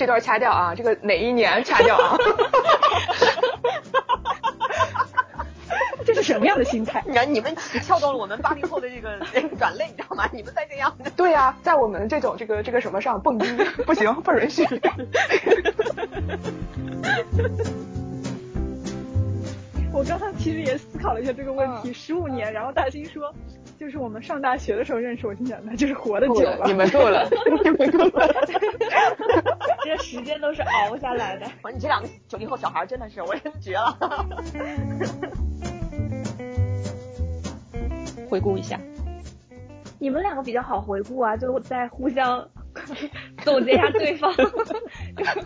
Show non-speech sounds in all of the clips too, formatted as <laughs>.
这段掐掉啊，这个哪一年掐掉啊？<laughs> 这是什么样的心态？你看，你们撬动了我们八零后的这个软肋，你知道吗？你们再这样，对呀，在我们这种这个这个什么上蹦迪不行，不允许。<laughs> 我刚刚其实也思考了一下这个问题，十五年，然后大兴说，就是我们上大学的时候认识，我心想那就是活的久了，你们够了，你们够了，<laughs> 这时间都是熬下来的。<laughs> 我说你这两个九零后小孩真的是，我也绝了。<laughs> 回顾一下，你们两个比较好回顾啊，就在互相总结一下对方，<laughs>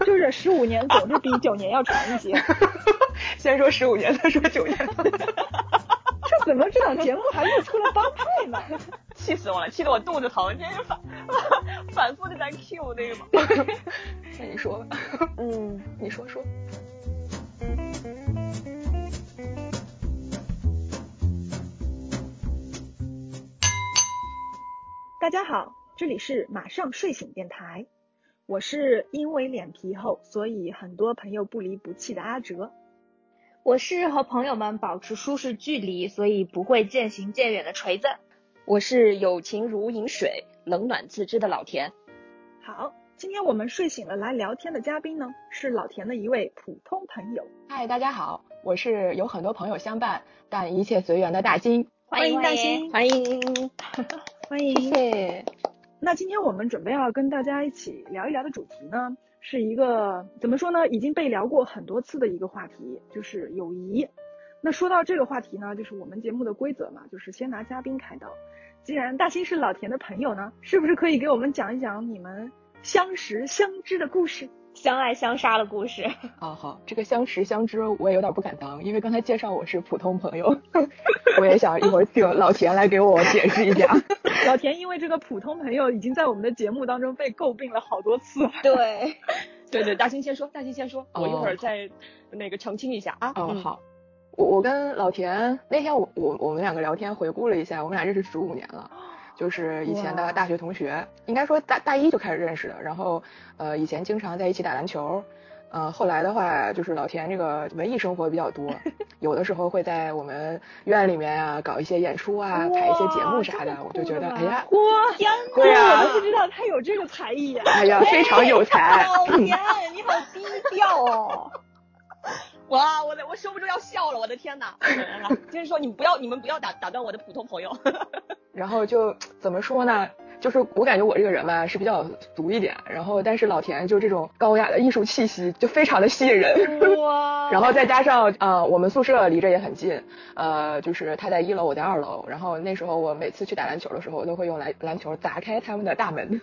就是十五年总是比九年要长一些。先说十五年，再说九年。这怎么这档节目还又出了帮派呢？气死我了，气得我肚子疼，今天反 <laughs> 反复的在 Q 那个嘛。<laughs> 那你说吧，嗯，<laughs> 你说说。大家好，这里是马上睡醒电台，我是因为脸皮厚，所以很多朋友不离不弃的阿哲。我是和朋友们保持舒适距离，所以不会渐行渐远的锤子。我是有情如饮水，冷暖自知的老田。好，今天我们睡醒了来聊天的嘉宾呢，是老田的一位普通朋友。嗨，大家好，我是有很多朋友相伴，但一切随缘的大金。欢迎大金，欢迎。欢迎，<laughs> 谢谢。那今天我们准备要跟大家一起聊一聊的主题呢，是一个怎么说呢，已经被聊过很多次的一个话题，就是友谊。那说到这个话题呢，就是我们节目的规则嘛，就是先拿嘉宾开刀。既然大新是老田的朋友呢，是不是可以给我们讲一讲你们相识相知的故事？相爱相杀的故事啊，<laughs> 好，这个相识相知我也有点不敢当，因为刚才介绍我是普通朋友，<laughs> 我也想一会儿请老田来给我解释一下。<laughs> 老田因为这个普通朋友已经在我们的节目当中被诟病了好多次。对，对对，大兴先说，大兴先说，我一会儿再那个澄清一下啊。哦，好，我我跟老田那天我我我们两个聊天回顾了一下，我们俩认识十五年了。<gasps> 就是以前的大学同学，应该说大大一就开始认识的。然后，呃，以前经常在一起打篮球。呃，后来的话，就是老田这个文艺生活比较多，<laughs> 有的时候会在我们院里面啊搞一些演出啊，排一些节目啥的。我就觉得，哎呀，哇，天哪，我都不知道他有这个才艺呀！哎呀，非常有才。<laughs> 老田，你好低调哦。<laughs> 哇，我的我收不住要笑了，我的天哪！<laughs> 就是说，你们不要，你们不要打打断我的普通朋友。<laughs> 然后就怎么说呢？就是我感觉我这个人吧是比较俗一点，然后但是老田就这种高雅的艺术气息就非常的吸引人。哇！<laughs> 然后再加上呃，我们宿舍离着也很近，呃，就是他在一楼，我在二楼。然后那时候我每次去打篮球的时候，我都会用篮篮球砸开他们的大门。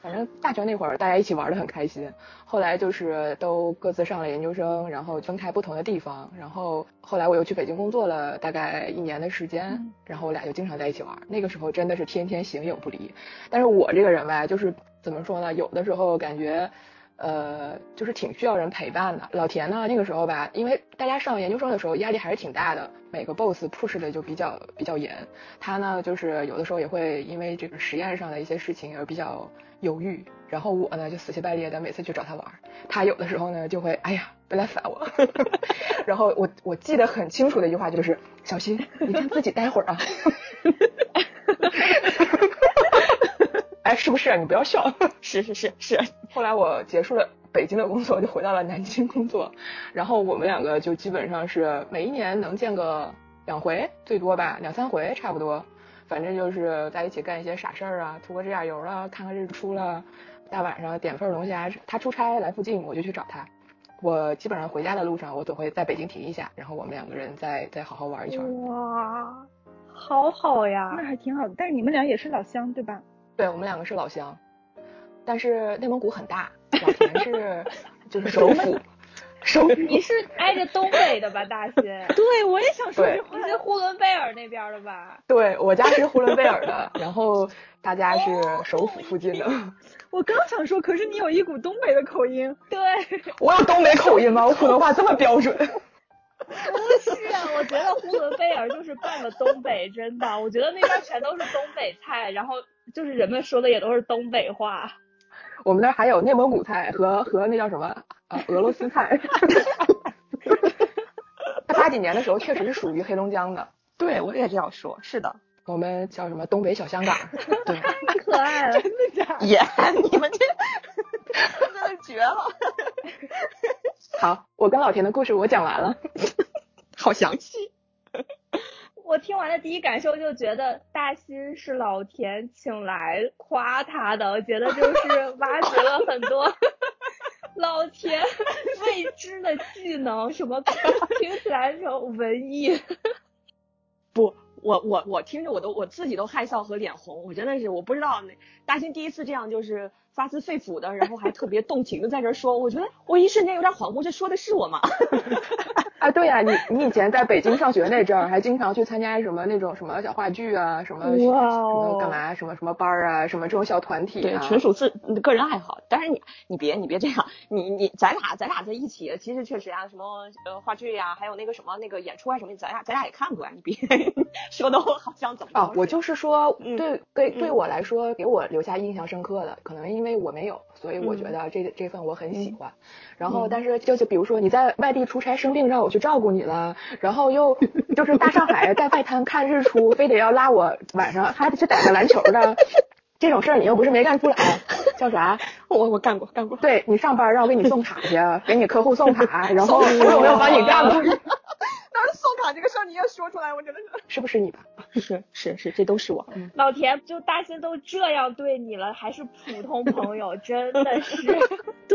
反正大学那会儿大家一起玩的很开心，后来就是都各自上了研究生，然后分开不同的地方，然后后来我又去北京工作了大概一年的时间，然后我俩就经常在一起玩，那个时候真的是天天形影不离。但是我这个人吧，就是怎么说呢，有的时候感觉，呃，就是挺需要人陪伴的。老田呢，那个时候吧，因为大家上研究生的时候压力还是挺大的，每个 boss push 的就比较比较严，他呢就是有的时候也会因为这个实验上的一些事情而比较。犹豫，然后我呢就死乞白赖的每次去找他玩，他有的时候呢就会哎呀别来烦我，<laughs> 然后我我记得很清楚的一句话就是小心你先自己待会儿啊，<laughs> 是不是你不要笑，是是是是，<laughs> 后来我结束了北京的工作就回到了南京工作，然后我们两个就基本上是每一年能见个两回最多吧两三回差不多。反正就是在一起干一些傻事儿啊，涂个指甲油了，看看日出了，大晚上点份龙虾。他出差来附近，我就去找他。我基本上回家的路上，我总会在北京停一下，然后我们两个人再再好好玩一圈。哇，好好呀，那还挺好的。但是你们俩也是老乡对吧？对，我们两个是老乡，但是内蒙古很大，老田是 <laughs> 就是首府。首府你是挨着东北的吧，大新？<laughs> 对，我也想说，你是呼伦贝尔那边的吧？对，我家是呼伦贝尔的，然后大家是首府附近的。我刚想说，可是你有一股东北的口音。对，我有东北口音吗？我普通话这么标准？<laughs> 不是啊，我觉得呼伦贝尔就是半个东北，真的，我觉得那边全都是东北菜，然后就是人们说的也都是东北话。<laughs> 我们那儿还有内蒙古菜和和那叫什么呃俄罗斯菜。他 <laughs> 八几年的时候确实是属于黑龙江的，对我也这样说，是的，我们叫什么东北小香港。<laughs> 对，太可爱了，真的假的？耶，你们这真的绝了。好，我跟老田的故事我讲完了，好详细。我听完的第一感受就觉得大新是老田请来夸他的，我觉得就是挖掘了很多 <laughs> 老田未知的技能，什么听起来那种文艺。<laughs> 不，我我我听着我都我自己都害臊和脸红，我真的是我不知道那大新第一次这样就是发自肺腑的，然后还特别动情的在这说，我觉得我一瞬间有点恍惚，这说的是我吗？<laughs> 啊，对呀、你你以前在北京上学那阵儿，还经常去参加什么那种什么小话剧啊，什么哇什哦么干嘛，什么什么班儿啊，什么这种小团体对，啊。纯属自个人爱好。但是你你别你别这样，你你咱俩咱俩在一起，其实确实啊，什么呃话剧呀、还有那个什么那个演出啊什么，咱俩咱俩也看过呀、你别 <laughs> 说的我好像怎么着啊，我就是说，嗯对对对嗯我来说，给我留下印象深刻的，可能因为我没有，所以我嗯觉得这这份我很喜欢。然后，但是就是比如说你在外地出差生病，让我去照顾你了，然后又就是大上海在外滩看日出，非得要拉我晚上还得去打个篮球的，这种事儿你又不是没干出来，叫啥？<laughs> 我我干过干过。对你上班让我给你送卡去，给你客户送卡，然后我有没有帮你干过？<laughs> 当时送卡这个事儿你也说出来，我真的是是不是你吧？<laughs> 是是是是，这都是我。老田就大新都这样对你了，还是普通朋友，真的是。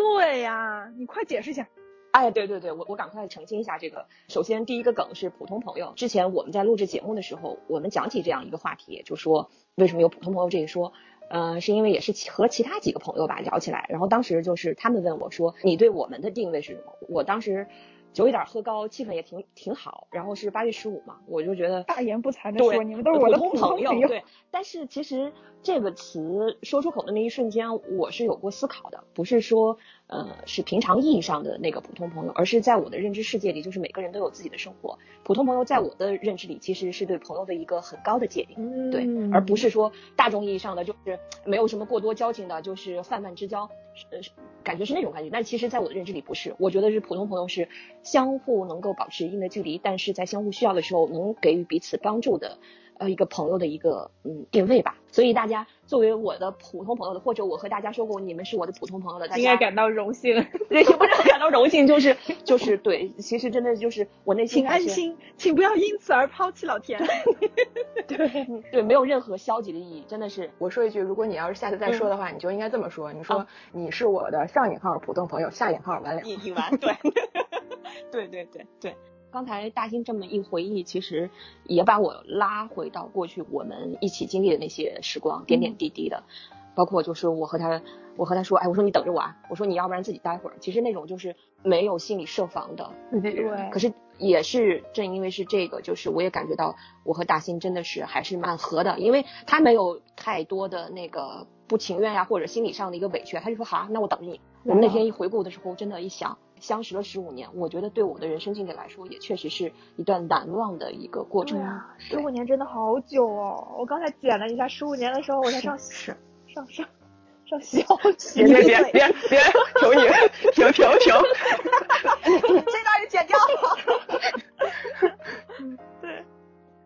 对呀，你快解释一下。哎，对对对，我我赶快澄清一下这个。首先，第一个梗是普通朋友。之前我们在录制节目的时候，我们讲起这样一个话题，就说为什么有普通朋友这一说，呃，是因为也是和其他几个朋友吧聊起来，然后当时就是他们问我说，你对我们的定位是什么？我当时酒有点喝高，气氛也挺挺好，然后是八月十五嘛，我就觉得大言不惭的，说，你们都是我的普普通朋朋友。对，但是其实这个词说出口的那一瞬间，我是有过思考的，不是说呃是平常意义上的那个普通朋友，而是在我的认知世界里，就是每个人都有自己的生活。普通朋友在我的认知里，其实是对朋友的一个很高的界定。嗯对，而不是说大众意义上的就是没有什么过多交情的，就是泛泛之交，呃，是感觉是那种感觉。但其实，在我的认知里不是，我觉得是普通朋友是相互能够保持一定的距离，但是在相互需要的时候能给予彼此帮助的，呃，一个朋友的一个嗯定位吧。所以大家作为我的普通朋友的，或者我和大家说过你们是我的普通朋友的，大家应该感到荣幸。<laughs> 对，也不是感到荣幸，就是就是对，其实真的就是我内心请安心，请不要因此而抛弃老田。<laughs> 对对，没有任何消极的意义，真的是我说一句，如果你要是下次再说的话，你就应该这么说，你说啊你是我的上引号普通朋友，下引号完了。引引完，对，对对对对。刚才大兴这么一回忆，其实也把我拉回到过去我们一起经历的那些时光，点点滴滴的，包括就是我和他，我和他说，哎，我说你等着我啊，我说你要不然自己待会儿。其实那种就是没有心理设防的，对。可是也是正因为是这个，就是我也感觉到我和大兴真的是还是蛮合的，因为他没有太多的那个不情愿呀，或者心理上的一个委屈，他就说好啊，那我等着你。我们那天一回顾的时候，真的，一想相识了十五年，我觉得对我的人生经历来说，也确实是一段难忘的一个过程。啊，十五年真的好久哦！我刚才剪了一下，十五年的时候我才上是上上上小学。别别别别别，停你，停停停！<laughs> 这段就剪掉了。对，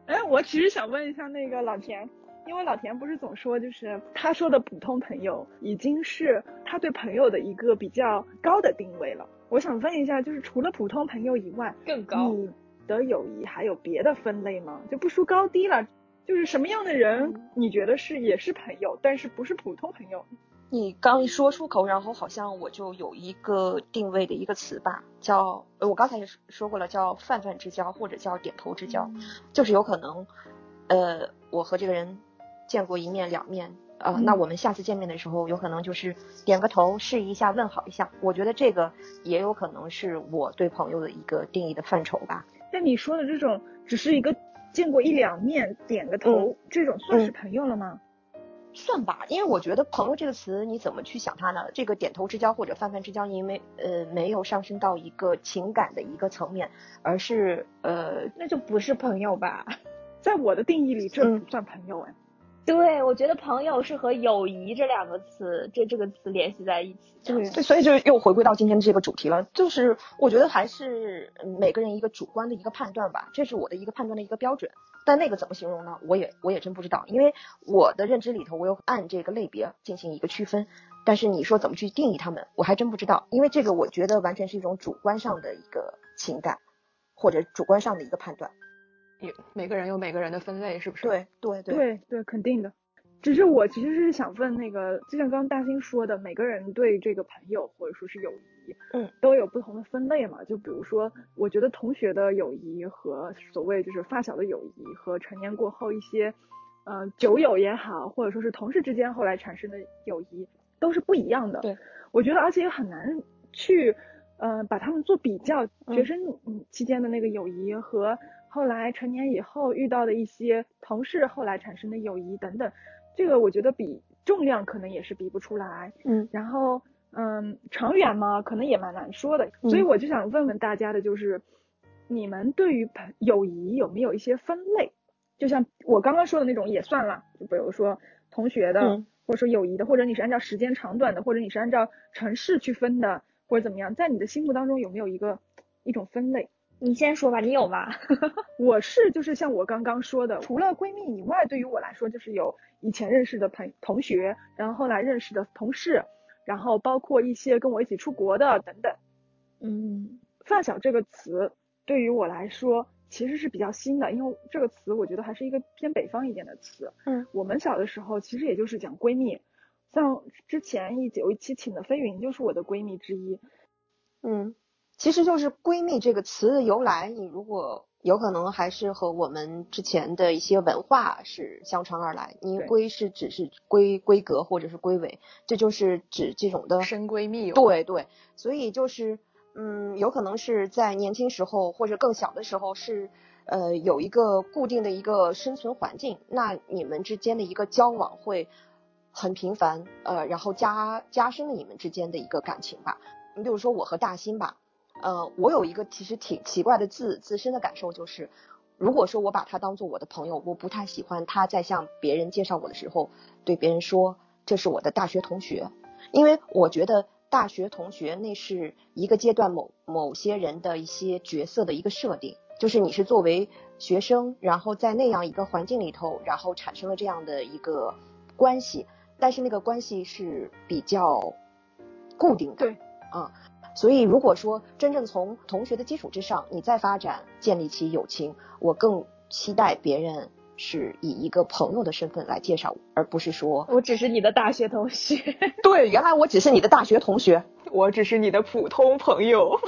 哎，我其实想问一下那个老田，因为老田不是总说，就是他说的普通朋友已经是他对朋友的一个比较高的定位了。我想问一下，就是除了普通朋友以外，更高。你的友谊还有别的分类吗？就不说高低了，就是什么样的人你觉得是也是朋友，但是不是普通朋友？你刚一说出口，然后好像我就有一个定位的一个词吧，叫呃我刚才也说过了，叫泛泛之交或者叫点头之交，就是有可能，呃，我和这个人见过一面两面，呃，嗯那我们下次见面的时候，有可能就是点个头，示意一下，问好一下。我觉得这个也有可能是我对朋友的一个定义的范畴吧。那你说的这种只是一个见过一两面，点个头，这种算是朋友了吗？算吧，因为我觉得“朋友”这个词，你怎么去想它呢？这个点头之交或者泛泛之交，因为呃没有上升到一个情感的一个层面，而是呃那就不是朋友吧？<laughs> 在我的定义里，这嗯不算朋友哎。对，我觉得朋友是和友谊这两个词，这这个词联系在一起。对，对，所以就又回归到今天的这个主题了，就是我觉得还是每个人一个主观的一个判断吧，这是我的一个判断的一个标准。但那个怎么形容呢？我也我也真不知道，因为我的认知里头，我有按这个类别进行一个区分。但是你说怎么去定义他们，我还真不知道，因为这个我觉得完全是一种主观上的一个情感，或者主观上的一个判断。也每个人有每个人的分类，是不是？对对对对对，肯定的。只是我其实是想问那个，就像刚刚大兴说的，每个人对这个朋友或者说是友谊，嗯，都有不同的分类嘛。就比如说，我觉得同学的友谊和所谓就是发小的友谊，和成年过后一些，呃，酒友也好，或者说是同事之间后来产生的友谊，都是不一样的。对，我觉得而且也很难去，呃，把他们做比较。学生期间的那个友谊和后来成年以后遇到的一些同事后来产生的友谊等等，这个我觉得比重量可能也是比不出来，嗯，然后嗯长远嘛可能也蛮难说的，所以我就想问问大家的就是，你们对于朋友谊有没有一些分类？就像我刚刚说的那种也算了，就比如说同学的，或者说友谊的，或者你是按照时间长短的，或者你是按照城市去分的，或者怎么样，在你的心目当中有没有一个一种分类？你先说吧，你有吗？<laughs> 我是就是像我刚刚说的，除了闺蜜以外，对于我来说就是有以前认识的朋同学，然后后来认识的同事，然后包括一些跟我一起出国的等等。嗯，发小这个词对于我来说其实是比较新的，因为这个词我觉得还是一个偏北方一点的词。嗯，我们小的时候其实也就是讲闺蜜，像之前一有一期请的飞云就是我的闺蜜之一。嗯。其实就是闺蜜这个词的由来，你如果有可能还是和我们之前的一些文化是相传而来。你闺是指是闺闺阁或者是闺尾，这就是指这种的深闺蜜。对对，所以就是嗯，有可能是在年轻时候或者更小的时候是呃有一个固定的一个生存环境，那你们之间的一个交往会很频繁，呃，然后加加深了你们之间的一个感情吧。你比如说我和大新吧。呃，我有一个其实挺奇怪的自自身的感受，就是如果说我把他当做我的朋友，我不太喜欢他在向别人介绍我的时候，对别人说这是我的大学同学，因为我觉得大学同学那是一个阶段某某些人的一些角色的一个设定，就是你是作为学生，然后在那样一个环境里头，然后产生了这样的一个关系，但是那个关系是比较固定的，对，啊。所以，如果说真正从同学的基础之上，你再发展建立起友情，我更期待别人是以一个朋友的身份来介绍我，而不是说我只是你的大学同学。对，原来我只是你的大学同学，我只是你的普通朋友。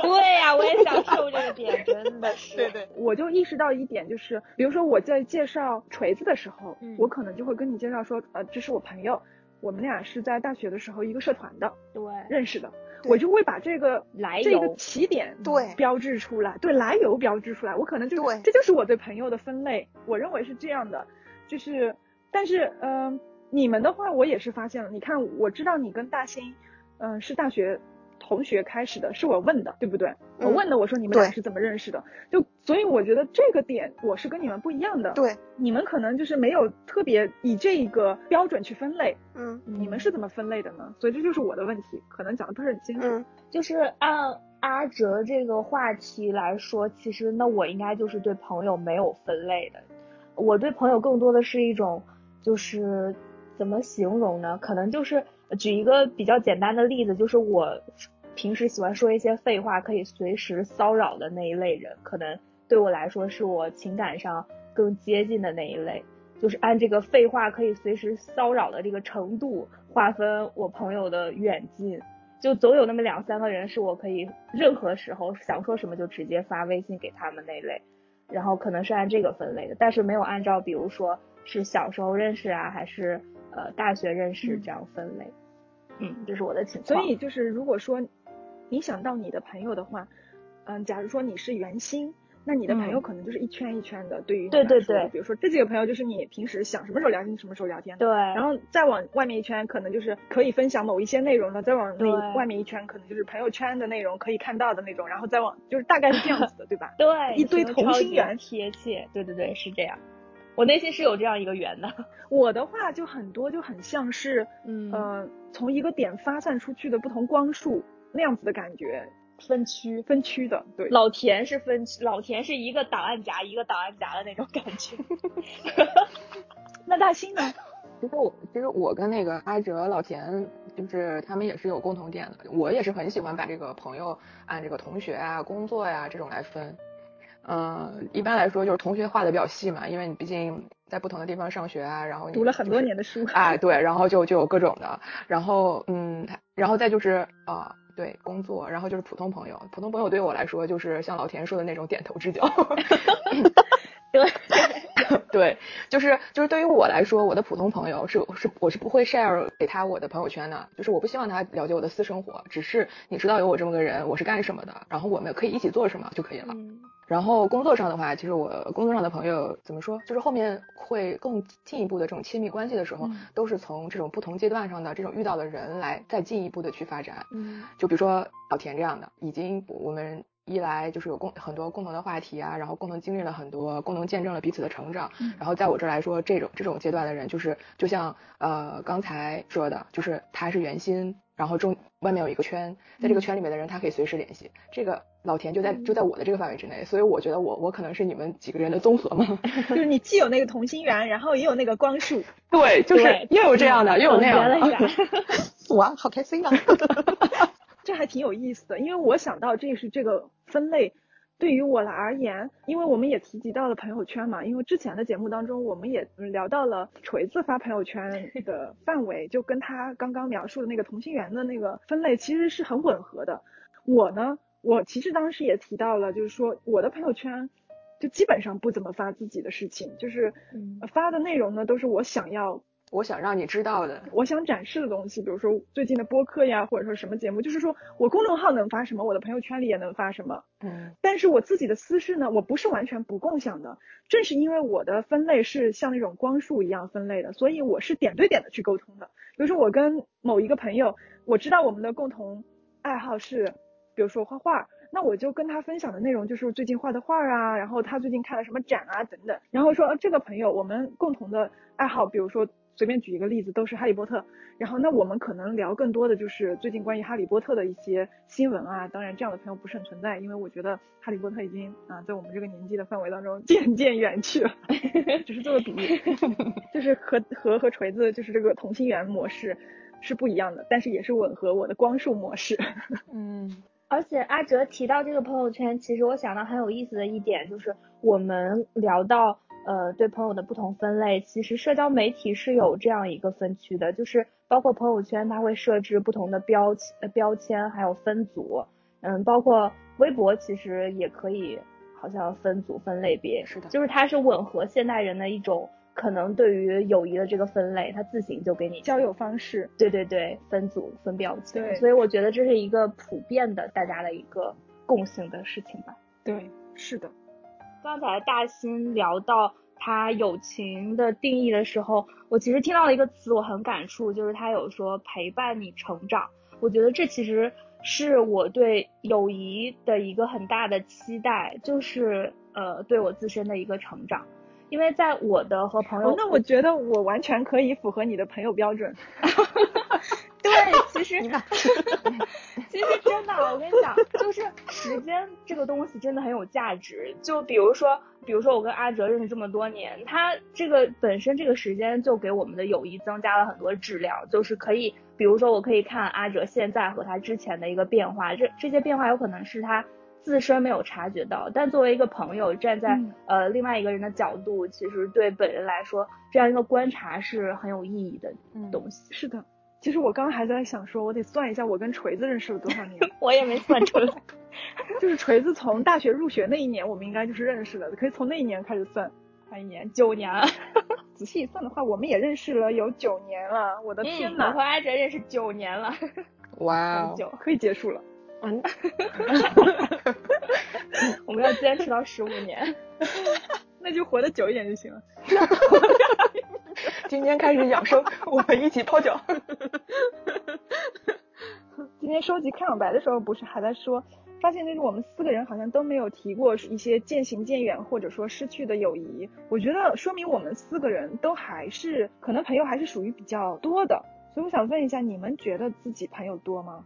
对呀，我也想受这个点，真的 <laughs> 是。对对，我就意识到一点，就是比如说我在介绍锤子的时候，我可能就会跟你介绍说，呃，这是我朋友，我们俩是在大学的时候一个社团的，对，认识的。我就会把这个来这个起点对标志出来，对来由标志出来，我可能就对，这就是我对朋友的分类，我认为是这样的，就是，但是嗯，你们的话我也是发现了，你看我知道你跟大兴，嗯是大学。同学开始的是我问的，对不对？我问的，我说你们俩是怎么认识的？就所以我觉得这个点我是跟你们不一样的。对，你们可能就是没有特别以这一个标准去分类。嗯，你们是怎么分类的呢？所以这就是我的问题，可能讲的不是很清楚。嗯，就是按阿哲这个话题来说，其实那我应该就是对朋友没有分类的。我对朋友更多的是一种，就是怎么形容呢？可能就是举一个比较简单的例子，就是我。平时喜欢说一些废话，可以随时骚扰的那一类人，可能对我来说是我情感上更接近的那一类。就是按这个废话可以随时骚扰的这个程度划分我朋友的远近，就总有那么两三个人是我可以任何时候想说什么就直接发微信给他们那类，然后可能是按这个分类的，但是没有按照比如说是小时候认识啊，还是呃大学认识这样分类。嗯，这是我的情况。所以就是如果说。你想到你的朋友的话，嗯，假如说你是圆心，那你的朋友可能就是一圈一圈的。对于对对对，比如说这几个朋友就是你平时想什么时候聊天什么时候聊天。对。然后再往外面一圈，可能就是可以分享某一些内容的；再往那外面一圈，可能就是朋友圈的内容可以看到的那种。然后再往就是大概是这样子的，对吧？<laughs> 对。一堆同心圆。贴切。对对对，是这样。我内心是有这样一个圆的。<laughs> 我的话就很多，就很像是，嗯呃，从一个点发散出去的不同光束那样子的感觉，分区分区的，对。老田是分区，老田是一个档案夹一个档案夹的那种感觉。<laughs> 那大兴呢？其实我其实我跟那个阿哲、老田，就是他们也是有共同点的。我也是很喜欢把这个朋友按这个同学啊、工作呀、这种来分。嗯，一般来说就是同学画的比较细嘛，因为你毕竟在不同的地方上学啊，然后你读了很多年的书。哎，对，然后就就有各种的，然后嗯，然后再就是啊、对，工作，然后就是普通朋友，普通朋友对我来说就是像老田说的那种点头之交。<laughs> 对，<laughs> 对，就是就是对于我来说，我的普通朋友是是我是不会 share 给他我的朋友圈的，就是我不希望他了解我的私生活，只是你知道有我这么个人，我是干什么的，然后我们可以一起做什么就可以了。嗯然后工作上的话，其实我工作上的朋友怎么说，就是后面会更进一步的这种亲密关系的时候，嗯都是从这种不同阶段上的这种遇到的人来再进一步的去发展。嗯就比如说老田这样的，已经我们一来就是有共很多共同的话题啊，然后共同经历了很多，共同见证了彼此的成长。嗯然后在我这儿来说，这种这种阶段的人，就是就像呃刚才说的，就是他是圆心，然后中外面有一个圈，在这个圈里面的人，他可以随时联系。这个老田就在就在我的这个范围之内，所以我觉得我我可能是你们几个人的综合嘛。<laughs> 就是你既有那个同心圆，然后也有那个光束。对，就是又有这样的，又有那样总结了 <laughs> 哇，好开心啊！<laughs> 这还挺有意思的，因为我想到这是这个分类，对于我来而言，因为我们也提及到了朋友圈嘛，因为之前的节目当中我们也嗯聊到了锤子发朋友圈的 <laughs> 范围，就跟他刚刚描述的那个同心圆的那个分类其实是很吻合的。我呢，我其实当时也提到了，就是说我的朋友圈就基本上不怎么发自己的事情，就是嗯发的内容呢都是我想要我想让你知道的，我想展示的东西，比如说最近的播客呀，或者说什么节目，就是说我公众号能发什么，我的朋友圈里也能发什么。嗯但是我自己的私事呢，我不是完全不共享的。正是因为我的分类是像那种光束一样分类的，所以我是点对点的去沟通的。比如说我跟某一个朋友，我知道我们的共同爱好是，比如说画画，那我就跟他分享的内容就是最近画的画啊，然后他最近看了什么展啊等等。然后说、呃这个朋友我们共同的爱好，比如说随便举一个例子，都是哈利波特。然后那我们可能聊更多的就是最近关于哈利波特的一些新闻啊。当然这样的朋友不是很存在，因为我觉得哈利波特已经啊在我们这个年纪的范围当中 <laughs> 渐渐远去了。只是做个比喻，就是和和和锤子就是这个同心圆模式是不一样的，但是也是吻合我的光束模式。<laughs> 嗯而且阿哲提到这个朋友圈，其实我想到很有意思的一点就是，我们聊到呃对朋友的不同分类，其实社交媒体是有这样一个分区的，就是包括朋友圈它会设置不同的标签、呃标签，还有分组，嗯，包括微博其实也可以好像分组分类别，是的。就是它是吻合现代人的一种可能对于友谊的这个分类，它自行就给你交友方式，对对对，分组分标签，对。所以我觉得这是一个普遍的大家的一个共性的事情吧。对，是的，刚才大新聊到他友情的定义的时候，我其实听到了一个词，我很感触，就是他有说陪伴你成长。我觉得这其实是我对友谊的一个很大的期待，就是呃对我自身的一个成长。因为在我的和朋友，哦，那我觉得我完全可以符合你的朋友标准。<laughs> 对，<laughs> 其实 <laughs> 其实真的，我跟你讲，就是时间这个东西真的很有价值。就比如说，比如说我跟阿哲认识这么多年，他这个本身这个时间就给我们的友谊增加了很多质量，就是可以，比如说我可以看阿哲现在和他之前的一个变化，这这些变化有可能是他。自身没有察觉到，但作为一个朋友，站在、嗯呃另外一个人的角度，其实对本人来说，这样一个观察是很有意义的嗯东西。是的，其实我刚刚还在想说，我得算一下我跟锤子认识了多少年。<laughs> 我也没算出来。<laughs> 就是锤子从大学入学那一年，我们应该就是认识了，可以从那一年开始算。一年九年了，<laughs> 仔细一算的话，我们也认识了有九年了。我的天呐，嗯我和阿哲认识九年了，哇哦，很久。可以结束了。嗯，<laughs> 我们要坚持到十五年。<laughs> 那就活得久一点就行了。<laughs> 今天开始养生，我们一起泡脚。今天收集开场白的时候，不是还在说，发现就是我们四个人好像都没有提过一些渐行渐远或者说失去的友谊。我觉得说明我们四个人都还是可能朋友还是属于比较多的。所以我想问一下，你们觉得自己朋友多吗？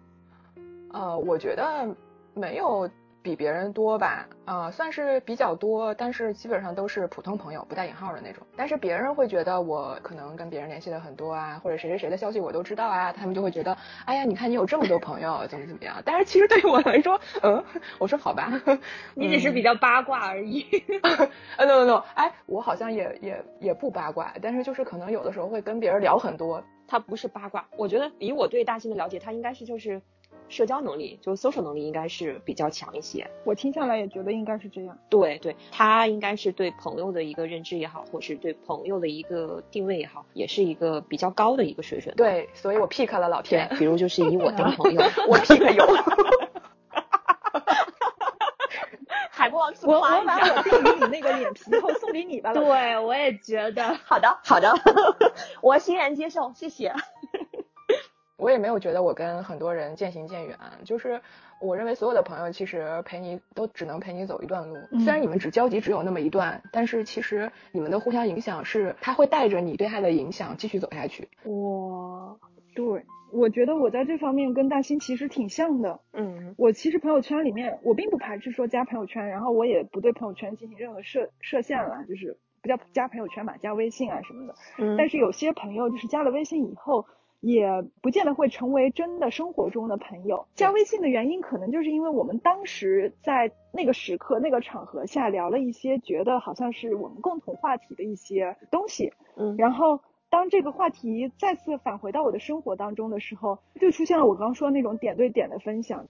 呃，我觉得没有。比别人多吧，啊，算是比较多，但是基本上都是普通朋友，不带引号的那种。但是别人会觉得我可能跟别人联系的很多啊，或者谁谁谁的消息我都知道啊，他们就会觉得，哎呀，你看你有这么多朋友，怎么怎么样。但是其实对于我来说，嗯，我说好吧，<laughs> 你只是比较八卦而已。<laughs> 呃，no no no，哎，我好像也也也不八卦，但是就是可能有的时候会跟别人聊很多。他不是八卦，我觉得以我对大兴的了解，他应该是就是。社交能力，就 social 能力应该是比较强一些。我听下来也觉得应该是这样。对对，他应该是对朋友的一个认知也好，或是对朋友的一个定位也好，也是一个比较高的一个水准。对，所以我 pick 了老天。比如就是以我当朋友，<laughs> 我 pick 有。<laughs> 海波王，我我把我定于你那个脸皮后送给你吧。<laughs> 对，我也觉得。好的，好的，我欣然接受，谢谢。我也没有觉得我跟很多人渐行渐远，就是我认为所有的朋友其实陪你都只能陪你走一段路，虽然你们只交集只有那么一段，但是其实你们的互相影响是他会带着你对他的影响继续走下去。哇，对，我觉得我在这方面跟大兴其实挺像的。嗯，我其实朋友圈里面我并不排斥说加朋友圈，然后我也不对朋友圈进行任何设设限了，就是不叫加朋友圈嘛，加微信啊什么的。嗯，但是有些朋友就是加了微信以后。也不见得会成为真的生活中的朋友。加微信的原因，可能就是因为我们当时在那个时刻、那个场合下聊了一些觉得好像是我们共同话题的一些东西。嗯，然后当这个话题再次返回到我的生活当中的时候，就出现了我刚刚说那种点对点的分享。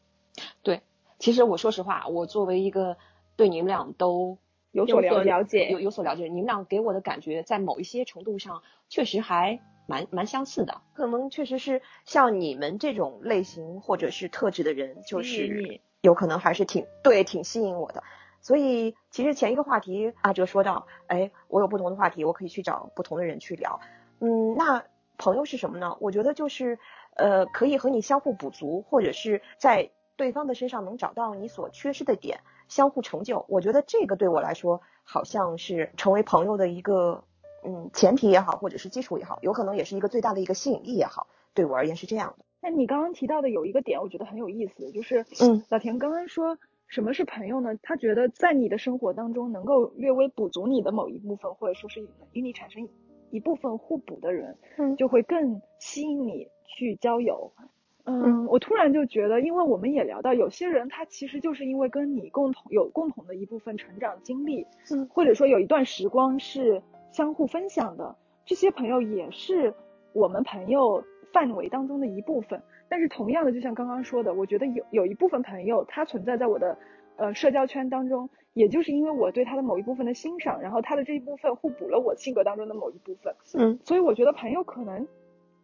对，其实我说实话，我作为一个对你们俩都有所了解、有有所了解，你们俩给我的感觉，在某一些程度上确实还。蛮蛮相似的，可能确实是像你们这种类型或者是特质的人，就是有可能还是挺对，挺吸引我的。所以其实前一个话题阿哲说到，哎，我有不同的话题，我可以去找不同的人去聊。嗯，那朋友是什么呢？我觉得就是呃，可以和你相互补足，或者是在对方的身上能找到你所缺失的点，相互成就。我觉得这个对我来说，好像是成为朋友的一个。嗯，前提也好，或者是基础也好，有可能也是一个最大的一个吸引力也好，对我而言是这样的。那你刚刚提到的有一个点，我觉得很有意思，就是嗯，老田刚刚说什么是朋友呢？他觉得在你的生活当中能够略微补足你的某一部分，或者说是与你产生一部分互补的人，嗯，就会更吸引你去交友。嗯，我突然就觉得，因为我们也聊到，有些人他其实就是因为跟你共同有共同的一部分成长经历，嗯，或者说有一段时光是。相互分享的这些朋友也是我们朋友范围当中的一部分，但是同样的，就像刚刚说的，我觉得有有一部分朋友他存在在我的呃社交圈当中，也就是因为我对他的某一部分的欣赏，然后他的这一部分互补了我性格当中的某一部分，嗯，所以我觉得朋友可能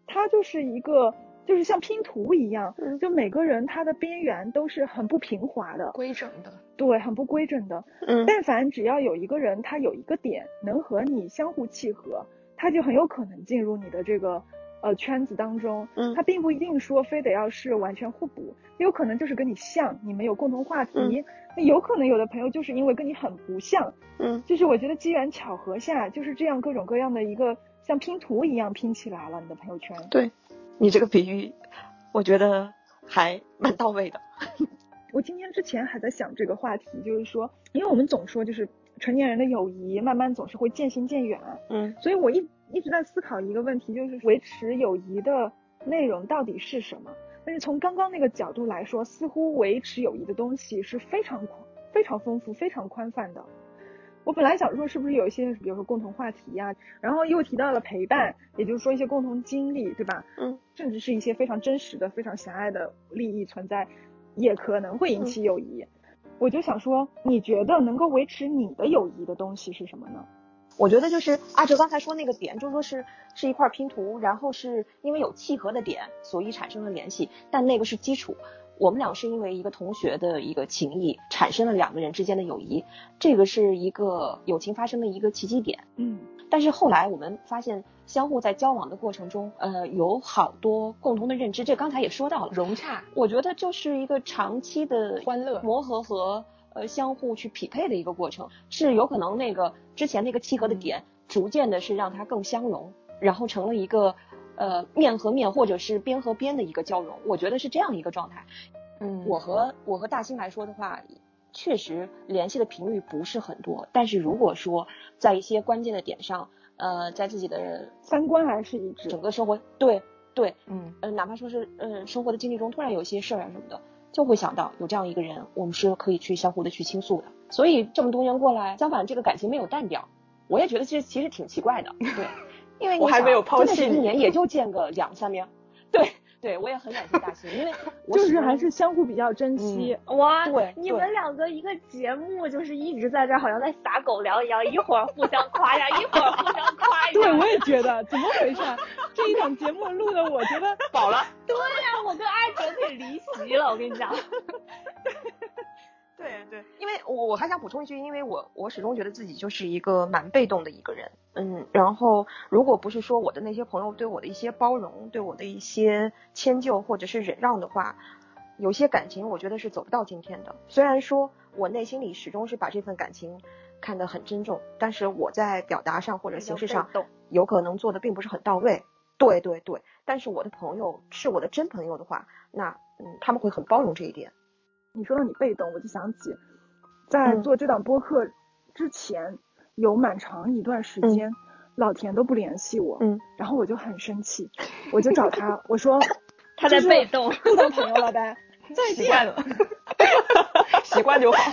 他就是一个。就是像拼图一样，就每个人他的边缘都是很不平滑的，规整的，对，很不规整的。嗯，但凡只要有一个人他有一个点能和你相互契合，他就很有可能进入你的这个呃圈子当中。嗯，他并不一定说非得要是完全互补，有可能就是跟你像，你们有共同话题。那有可能有的朋友就是因为跟你很不像。嗯，就是我觉得机缘巧合下就是这样各种各样的一个像拼图一样拼起来了你的朋友圈。对。你这个比喻，我觉得还蛮到位的。<laughs> 我今天之前还在想这个话题，就是说，因为我们总说就是成年人的友谊慢慢总是会渐行渐远，嗯，所以我一一直在思考一个问题，就是维持友谊的内容到底是什么？但是从刚刚那个角度来说，似乎维持友谊的东西是非常非常丰富、非常宽泛的。我本来想说，是不是有一些，比如说共同话题呀，然后又提到了陪伴，也就是说一些共同经历，对吧？嗯，甚至是一些非常真实的、非常狭隘的利益存在，也可能会引起友谊。我就想说，你觉得能够维持你的友谊的东西是什么呢？我觉得就是阿哲刚才说那个点，就说是是一块拼图，然后是因为有契合的点，所以产生了联系，但那个是基础。我们俩是因为一个同学的一个情谊，产生了两个人之间的友谊，这个是一个友情发生的一个契机点。嗯，但是后来我们发现，相互在交往的过程中，呃，有好多共同的认知，这刚才也说到了融洽，我觉得就是一个长期的欢乐磨合和呃相互去匹配的一个过程，是有可能那个之前那个契合的点，逐渐的是让它更相融，然后成了一个。呃，面和面或者是边和边的一个交融，我觉得是这样一个状态。嗯，我和我和大兴来说的话，确实联系的频率不是很多。但是如果说在一些关键的点上，呃，在自己的三观还是一致，整个生活对对，嗯呃，哪怕说是呃生活的经历中突然有一些事儿啊什么的，就会想到有这样一个人，我们是可以去相互的去倾诉的。所以这么多年过来，相反这个感情没有淡掉，我也觉得这其实挺奇怪的，对。<laughs> 因为我还没有抛弃你，一年也就见个两三面。对对，我也很感谢大兴，因为 <laughs> 就是还是相互比较珍惜。哇，对，你们两个一个节目就是一直在这儿好像在撒狗粮一样，一会儿互相夸呀，一会儿互相夸呀。<laughs> 对，我也觉得，怎么回事？这一档节目录的，我觉得饱了。对呀，我跟阿哲可以离席了，我跟你讲。<laughs> 对对，因为我我还想补充一句，因为我我始终觉得自己就是一个蛮被动的一个人，嗯，然后如果不是说我的那些朋友对我的一些包容，对我的一些迁就或者是忍让的话，有些感情我觉得是走不到今天的。虽然说我内心里始终是把这份感情看得很珍重，但是我在表达上或者形式上有可能做的并不是很到位。对对对，但是我的朋友是我的真朋友的话，那嗯他们会很包容这一点。你说到你被动，我就想起在做这档播客之前，有蛮长一段时间，老田都不联系我，嗯，然后我就很生气，我就找他，我说 <laughs> 他在被动，不当朋友了呗，<laughs> 再见，习惯了，<laughs> 习惯就好。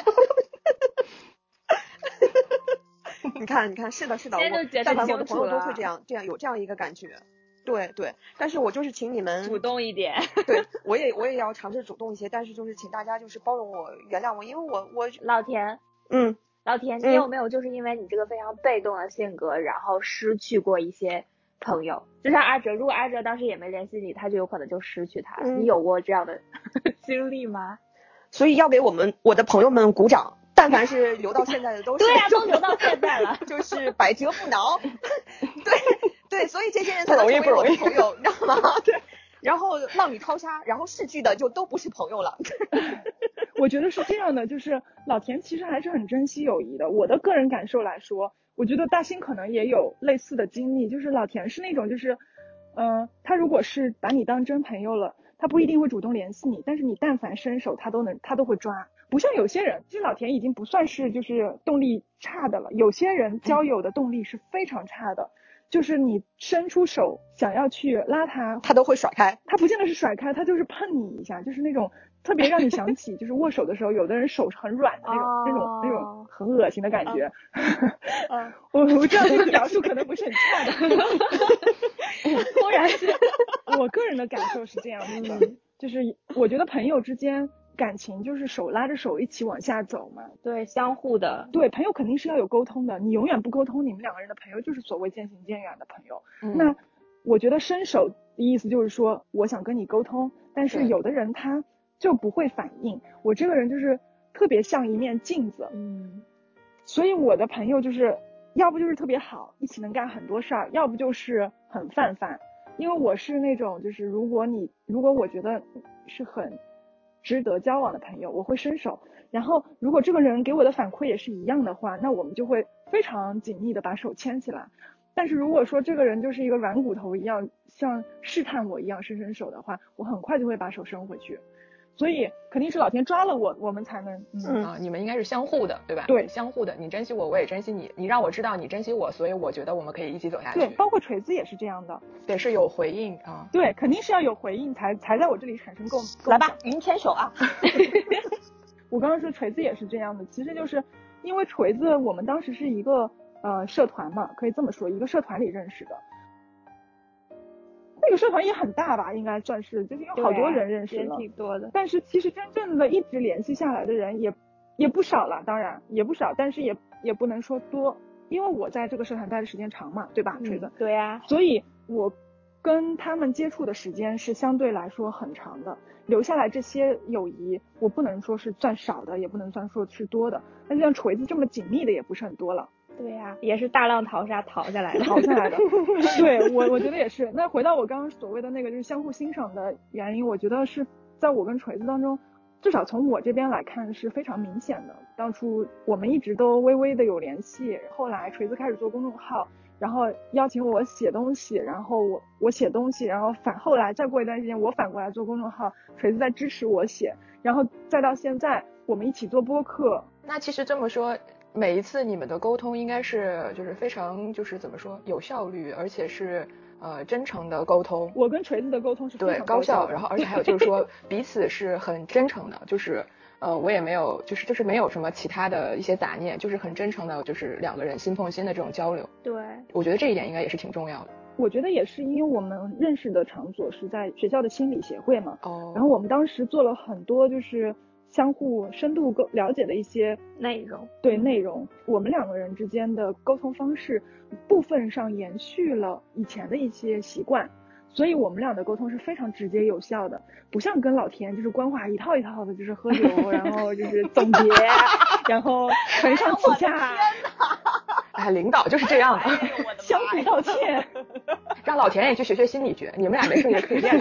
你看，你看，是的，是的，我但凡我的朋友都会这样，这样有这样一个感觉。对对，但是我就是请你们主动一点。对，我也我也要尝试主动一些，但是就是请大家就是包容我，原谅我，因为我我老田，嗯，老田，你有没有就是因为你这个非常被动的性格，然后失去过一些朋友？就像阿哲，如果阿哲当时也没联系你，他就有可能就失去他。你有过这样的 <laughs> 经历吗？所以要给我们我的朋友们鼓掌，但凡是留到现在的都是对呀，都留到 <laughs> 现在了，就是百折不挠。<laughs> 对。对，所以这些人才容易不容易朋友，你知道吗？<laughs> 对，然后浪里淘沙，然后逝去的就都不是朋友了。<laughs> 我觉得是这样的，就是老田其实还是很珍惜友谊的。我的个人感受来说，我觉得大兴可能也有类似的经历，就是老田是那种就是，嗯，他如果是把你当真朋友了，他不一定会主动联系你，但是你但凡伸手，他都能他都会抓。不像有些人，其实老田已经不算是就是动力差的了，有些人交友的动力是非常差的。就是你伸出手想要去拉他，他都会甩开。他不见得是甩开，他就是碰你一下，就是那种特别让你想起，<laughs> 就是握手的时候，有的人手是很软的那种，那种那种很恶心的感觉。<laughs> 我我这样这个描述可能不是很恰当。<laughs> 突然，我个人的感受是这样的，就是我觉得朋友之间。感情就是手拉着手一起往下走嘛，对，相互的，对，朋友肯定是要有沟通的，你永远不沟通，你们两个人的朋友就是所谓渐行渐远的朋友。那我觉得伸手的意思就是说，我想跟你沟通，但是有的人他就不会反应。我这个人就是特别像一面镜子，嗯，所以我的朋友就是要不就是特别好，一起能干很多事儿，要不就是很泛泛。因为我是那种就是如果你如果我觉得是很。值得交往的朋友，我会伸手。然后，如果这个人给我的反馈也是一样的话，那我们就会非常紧密的把手牵起来。但是如果说这个人就是一个软骨头一样，像试探我一样伸伸手的话，我很快就会把手伸回去。所以肯定是老天抓了我，我们才能嗯啊，你们应该是相互的，对吧？对，相互的，你珍惜我，我也珍惜你，你让我知道你珍惜我，所以我觉得我们可以一起走下去。对，包括锤子也是这样的，得是有回应啊。对，肯定是要有回应才才在我这里产生共鸣。来吧，云牵手啊！<laughs> 我刚刚说锤子也是这样的，其实就是因为锤子，我们当时是一个呃社团嘛，可以这么说，一个社团里认识的。那个社团也很大吧，应该算是，就是有好多人认识了，挺多的。但是其实真正的一直联系下来的人也也不少了，当然也不少，但是也也不能说多，因为我在这个社团待的时间长嘛，对吧，锤子？对呀。所以我跟他们接触的时间是相对来说很长的，留下来这些友谊，我不能说是算少的，也不能算说是多的。那就像锤子这么紧密的，也不是很多了。对呀，也是大浪淘沙淘下来的，淘下来的。<laughs> 对我，我觉得也是。那回到我刚刚所谓的那个，就是相互欣赏的原因，我觉得是在我跟锤子当中，至少从我这边来看是非常明显的。当初我们一直都微微的有联系，后来锤子开始做公众号。然后邀请我写东西，然后我我写东西，然后反后来再过一段时间，我反过来做公众号，锤子在支持我写，然后再到现在我们一起做播客。那其实这么说，每一次你们的沟通应该是就是非常就是怎么说有效率，而且是呃真诚的沟通。我跟锤子的沟通是对高效，然后而且还有就是说彼此是很真诚的，就是。呃，我也没有，就是就是没有什么其他的一些杂念，就是很真诚的，就是两个人心碰心的这种交流。对，我觉得这一点应该也是挺重要的。我觉得也是，因为我们认识的场所是在学校的心理协会嘛。哦。然后我们当时做了很多，就是相互深度沟了解的一些内容。对内容，我们两个人之间的沟通方式，部分上延续了以前的一些习惯。所以我们俩的沟通是非常直接有效的，不像跟老田就是官话一套一套的，就是喝酒，<laughs> 然后就是总结，<laughs> 然后承上启下。哎，领导就是这样的，相互道歉。<laughs> 让老田也去学学心理学，你们俩没事也可以练。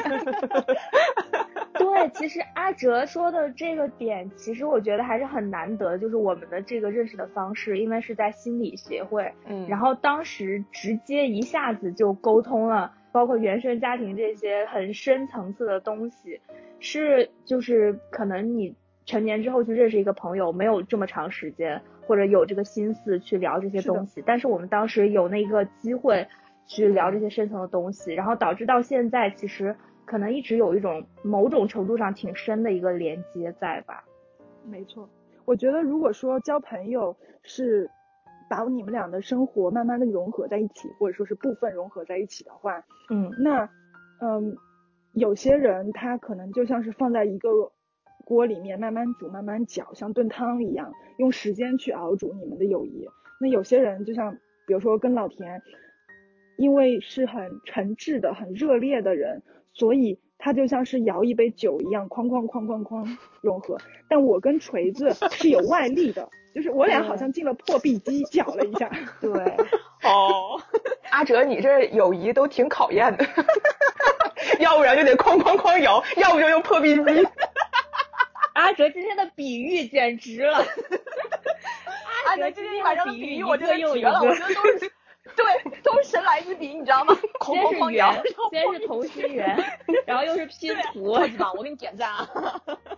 对，其实阿哲说的这个点，其实我觉得还是很难得，就是我们的这个认识的方式，因为是在心理协会，嗯，然后当时直接一下子就沟通了。包括原生家庭这些很深层次的东西，是就是可能你成年之后去认识一个朋友没有这么长时间，或者有这个心思去聊这些东西。但是我们当时有那个机会去聊这些深层的东西，然后导致到现在其实可能一直有一种某种程度上挺深的一个连接在吧。没错，我觉得如果说交朋友是。把你们俩的生活慢慢的融合在一起，或者说是部分融合在一起的话，嗯，那，嗯，有些人他可能就像是放在一个锅里面慢慢煮、慢慢搅，像炖汤一样，用时间去熬煮你们的友谊。那有些人就像，比如说跟老田，因为是很诚挚的、很热烈的人，所以他就像是摇一杯酒一样，哐哐哐哐哐融合。但我跟锤子是有外力的。就是我俩好像进了破壁机，搅了一下。对，<laughs> 哦，阿哲，你这友谊都挺考验的，<laughs> 要不然就得哐哐哐摇，要不就用破壁机。<laughs> 阿哲今天的比喻简直了。阿哲今天晚上的比喻我真的绝了，我觉得都是 <laughs> 对，都是神来之笔，你知道吗？哐哐哐摇，先是同心圆，然后又是拼图，超级棒！我给你点赞啊！<laughs>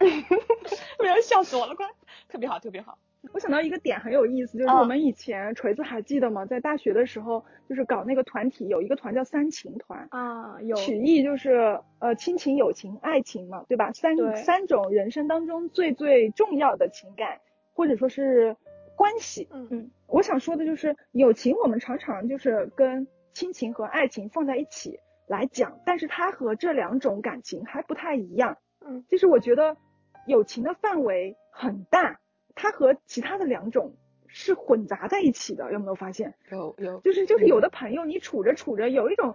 不要笑死我了，快，特别好，特别好。我想到一个点很有意思，就是我们以前锤子还记得吗？在大学的时候，就是搞那个团体，有一个团叫三情团啊，有曲艺就是呃亲情、友情、爱情嘛，对吧？三三种人生当中最最重要的情感或者说是关系。嗯嗯，我想说的就是友情，我们常常就是跟亲情和爱情放在一起来讲，但是它和这两种感情还不太一样。嗯，就是我觉得友情的范围很大。它和其他的两种是混杂在一起的，有没有发现？有有，就是就是有的朋友你处着处着有一种，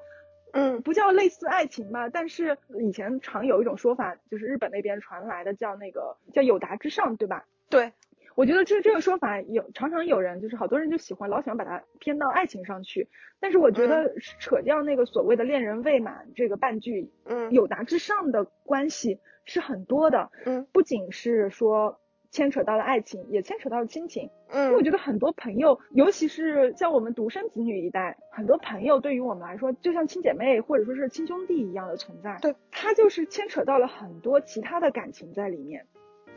嗯，不叫类似爱情吧，但是以前常有一种说法，就是日本那边传来的叫那个叫友达之上，对吧？对，我觉得这这个说法有常常有人就是好多人就喜欢老喜欢把它偏到爱情上去，但是我觉得扯掉那个所谓的恋人未满这个半句，嗯，友达之上的关系是很多的，嗯，不仅是说。牵扯到了爱情，也牵扯到了亲情。嗯，因为我觉得很多朋友，尤其是像我们独生子女一代，很多朋友对于我们来说，就像亲姐妹或者说是亲兄弟一样的存在。对，他就是牵扯到了很多其他的感情在里面。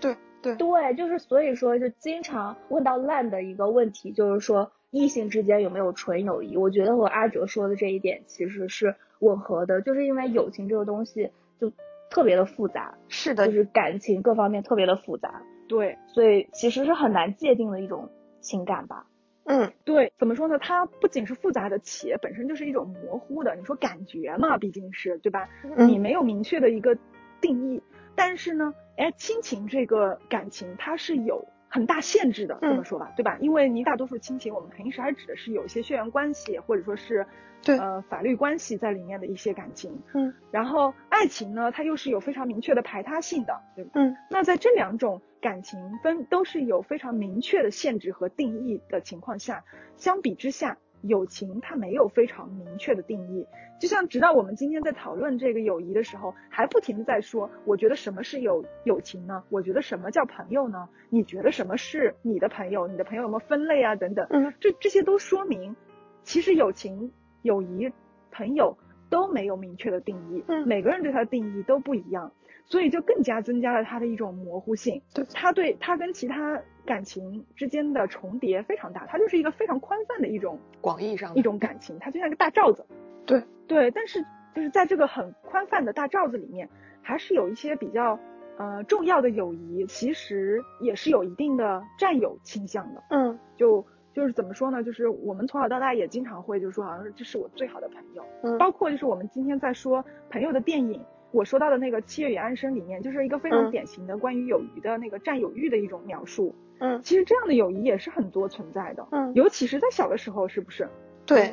对对对，就是所以说，就经常问到烂的一个问题，就是说异性之间有没有纯友谊？我觉得和阿哲说的这一点其实是吻合的，就是因为友情这个东西就特别的复杂。是的，就是感情各方面特别的复杂。对，所以其实是很难界定的一种情感吧。嗯，对，怎么说呢？它不仅是复杂的，且本身就是一种模糊的。你说感觉嘛，毕竟是对吧？你没有明确的一个定义。但是呢，哎，亲情这个感情它是有很大限制的，这么说吧，对吧？因为你大多数亲情，我们平时还指的是有一些血缘关系，或者说是，对，呃，法律关系在里面的一些感情。嗯，然后爱情呢，它又是有非常明确的排他性的，对吧？嗯，那在这两种感情分都是有非常明确的限制和定义的情况下，相比之下。友情它没有非常明确的定义，就像直到我们今天在讨论这个友谊的时候，还不停的在说，我觉得什么是友友情呢？我觉得什么叫朋友呢？你觉得什么是你的朋友？你的朋友有没有分类啊？等等，嗯，这这些都说明，其实友情、友谊、朋友都没有明确的定义，嗯，每个人对它的定义都不一样。所以就更加增加了它的一种模糊性，对，它对它跟其他感情之间的重叠非常大，它就是一个非常宽泛的一种广义上一种感情，它就像一个大罩子，对对，但是就是在这个很宽泛的大罩子里面，还是有一些比较呃重要的友谊，其实也是有一定的占有倾向的，嗯，就就是怎么说呢？就是我们从小到大也经常会就是说，好像是这是我最好的朋友，嗯，包括就是我们今天在说朋友的电影。我说到的那个《七月与安生》里面，就是一个非常典型的关于友谊的那个占有欲的一种描述。嗯，其实这样的友谊也是很多存在的。嗯，尤其是在小的时候，是不是？对。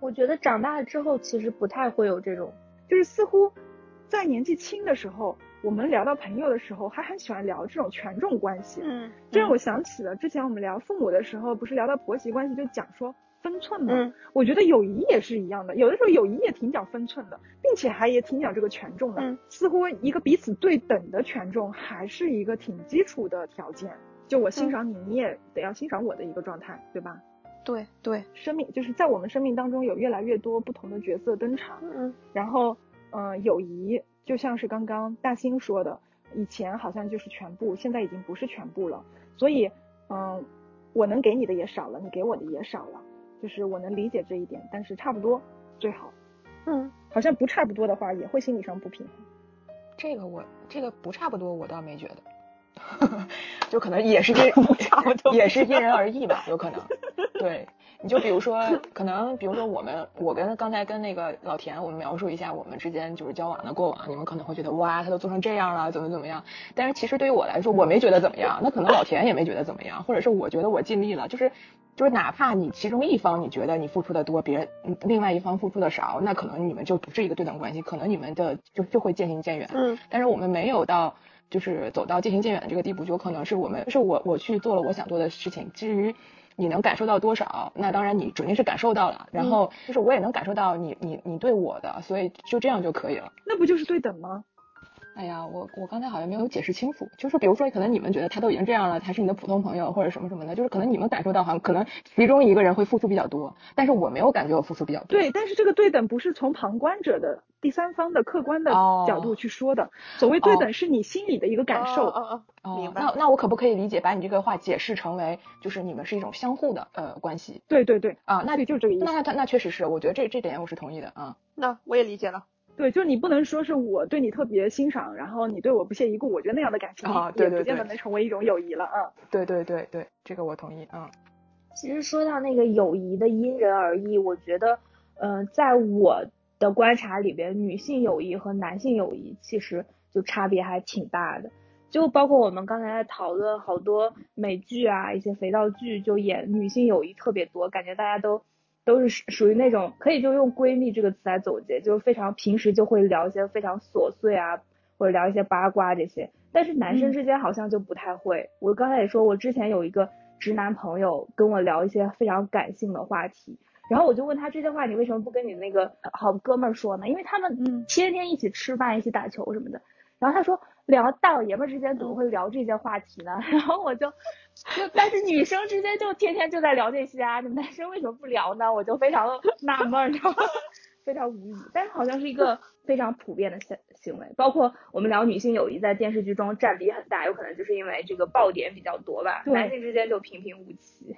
我觉得长大了之后其实不太会有这种，就是似乎在年纪轻的时候，我们聊到朋友的时候，还很喜欢聊这种权重关系。嗯，这让我想起了之前我们聊父母的时候，不是聊到婆媳关系，就讲说。分寸嘛，嗯，我觉得友谊也是一样的，有的时候友谊也挺讲分寸的，并且还也挺讲这个权重的。嗯，似乎一个彼此对等的权重还是一个挺基础的条件。就我欣赏你，你也得要欣赏我的一个状态，对吧？对对，生命就是在我们生命当中有越来越多不同的角色登场。嗯，然后，嗯，友谊就像是刚刚大兴说的，以前好像就是全部，现在已经不是全部了。所以，嗯，我能给你的也少了，你给我的也少了。就是我能理解这一点，但是差不多最好。嗯，好像不差不多的话，也会心理上不平衡。这个我这个不差不多，我倒没觉得，<laughs> 就可能也是因 <laughs> 差不多，也是因人而异吧，有可能。对，你就比如说，可能比如说我们，我跟刚才跟那个老田，我们描述一下我们之间就是交往的过往，你们可能会觉得哇，他都做成这样了，怎么怎么样？但是其实对于我来说，我没觉得怎么样，那可能老田也没觉得怎么样，或者是我觉得我尽力了，就是。就是哪怕你其中一方你觉得你付出的多，别人另外一方付出的少，那可能你们就不是一个对等关系，可能你们的就就会渐行渐远。嗯，但是我们没有到就是走到渐行渐远的这个地步，就可能是我们是我我去做了我想做的事情。至于你能感受到多少，那当然你肯定是感受到了，然后就是我也能感受到你你你对我的，所以就这样就可以了。那不就是对等吗？哎呀，我我刚才好像没有解释清楚，就是比如说，可能你们觉得他都已经这样了，他是你的普通朋友或者什么什么的，就是可能你们感受到好像可能其中一个人会付出比较多，但是我没有感觉我付出比较多。对，但是这个对等不是从旁观者的第三方的客观的角度去说的，所谓对等是你心里的一个感受。哦哦，明白。那那我可不可以理解，把你这个话解释成为就是你们是一种相互的呃关系？对对对，啊，那就是这个意思。那那那确实是，我觉得这这点我是同意的啊。那我也理解了。对，就是你不能说是我对你特别欣赏，然后你对我不屑一顾，我觉得那样的感情也不见得能成为一种友谊了啊。对对对对，这个我同意啊。其实说到那个友谊的因人而异，我觉得，嗯，在我的观察里边，女性友谊和男性友谊其实就差别还挺大的。就包括我们刚才在讨论好多美剧啊，一些肥皂剧，就演女性友谊特别多，感觉大家都。都是属于那种可以就用闺蜜这个词来总结，就是非常平时就会聊一些非常琐碎啊，或者聊一些八卦这些。但是男生之间好像就不太会。我刚才也说，我之前有一个直男朋友跟我聊一些非常感性的话题，然后我就问他这些话你为什么不跟你那个好哥们儿说呢？因为他们天天一起吃饭、一起打球什么的。然后他说。聊大老爷们之间怎么会聊这些话题呢？<laughs> 然后我就，就但是女生之间就天天就在聊这些啊，你们男生为什么不聊呢？我就非常的纳闷，你知道吗？<laughs> 非常无语。但是好像是一个非常普遍的行行为，包括我们聊女性友谊在电视剧中占比很大，有可能就是因为这个爆点比较多吧。男性之间就平平无奇，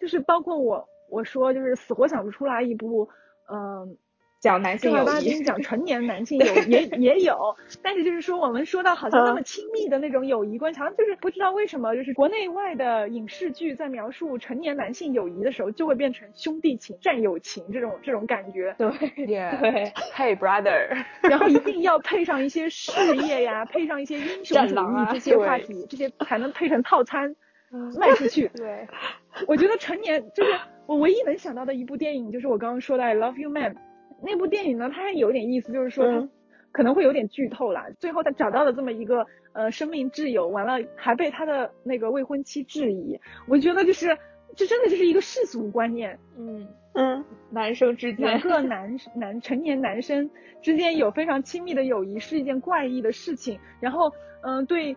就是包括我我说就是死活想不出来一部，嗯。讲男性友谊，讲成年男性友也也有，但是就是说我们说到好像那么亲密的那种友谊关系，好像就是不知道为什么，就是国内外的影视剧在描述成年男性友谊的时候，就会变成兄弟情、战友情这种这种感觉。对对，Hey brother，<laughs> 然后一定要配上一些事业呀，配上一些英雄主义这些话题，这些才能配成套餐。卖出去。<laughs> 对，我觉得成年就是我唯一能想到的一部电影，就是我刚刚说的《I Love You Man》那部电影呢，它还有点意思，就是说它可能会有点剧透啦。最后他找到了这么一个呃生命挚友，完了还被他的那个未婚妻质疑。我觉得就是这真的就是一个世俗观念。嗯嗯，男生之间两个男男成年男生之间有非常亲密的友谊是一件怪异的事情。然后嗯对。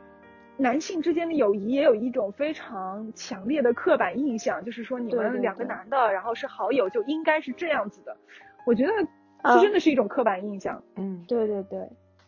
男性之间的友谊也有一种非常强烈的刻板印象，就是说你们两个男的，然后是好友就应该是这样子的。我觉得这真的是一种刻板印象。嗯，对对对。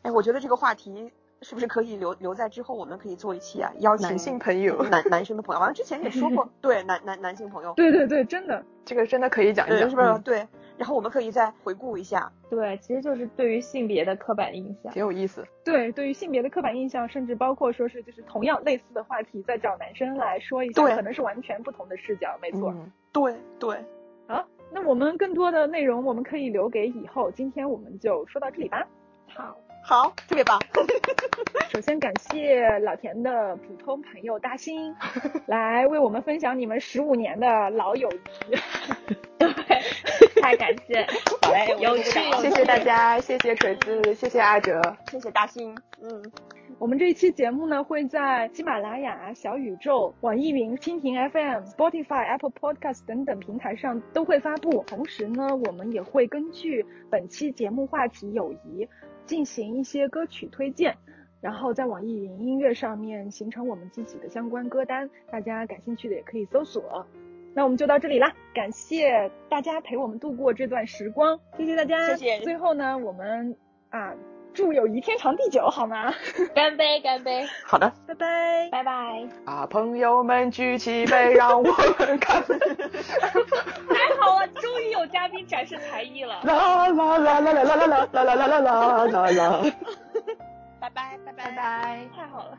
哎，我觉得这个话题是不是可以留留在之后，我们可以做一期啊，邀请男性朋友、男男生的朋友。好像之前也说过，<laughs> 对男男男性朋友。对对对，真的，这个真的可以讲一讲，是不是？对。然后我们可以再回顾一下，对，其实就是对于性别的刻板印象，挺有意思。对，对于性别的刻板印象，甚至包括说是就是同样类似的话题，再找男生来说一下，可能是完全不同的视角。没错，对对。好，那我们更多的内容我们可以留给以后，今天我们就说到这里吧。好。好，特别棒。<laughs> 首先感谢老田的普通朋友大兴 <laughs> 来为我们分享你们十五年的老友谊。<laughs> 对，太感谢，好嘞，有趣，谢谢大家，谢谢锤子，谢谢阿哲，谢谢大兴。嗯，我们这一期节目呢会在喜马拉雅、小宇宙、网易云、蜻蜓 FM、Spotify、Apple Podcast 等等平台上都会发布。同时呢，我们也会根据本期节目话题友谊。进行一些歌曲推荐，然后在网易云音乐上面形成我们自己的相关歌单，大家感兴趣的也可以搜索。那我们就到这里啦，感谢大家陪我们度过这段时光，谢谢大家。谢谢。最后呢，我们啊，祝友谊天长地久，好吗？干杯，干杯。好的，拜拜，拜拜。啊，朋友们举起杯，让我们干杯。<laughs> 太好了，终于有嘉宾展示才艺了。啦啦啦啦啦啦啦啦啦啦啦啦啦啦。拜拜拜拜拜拜，太好了。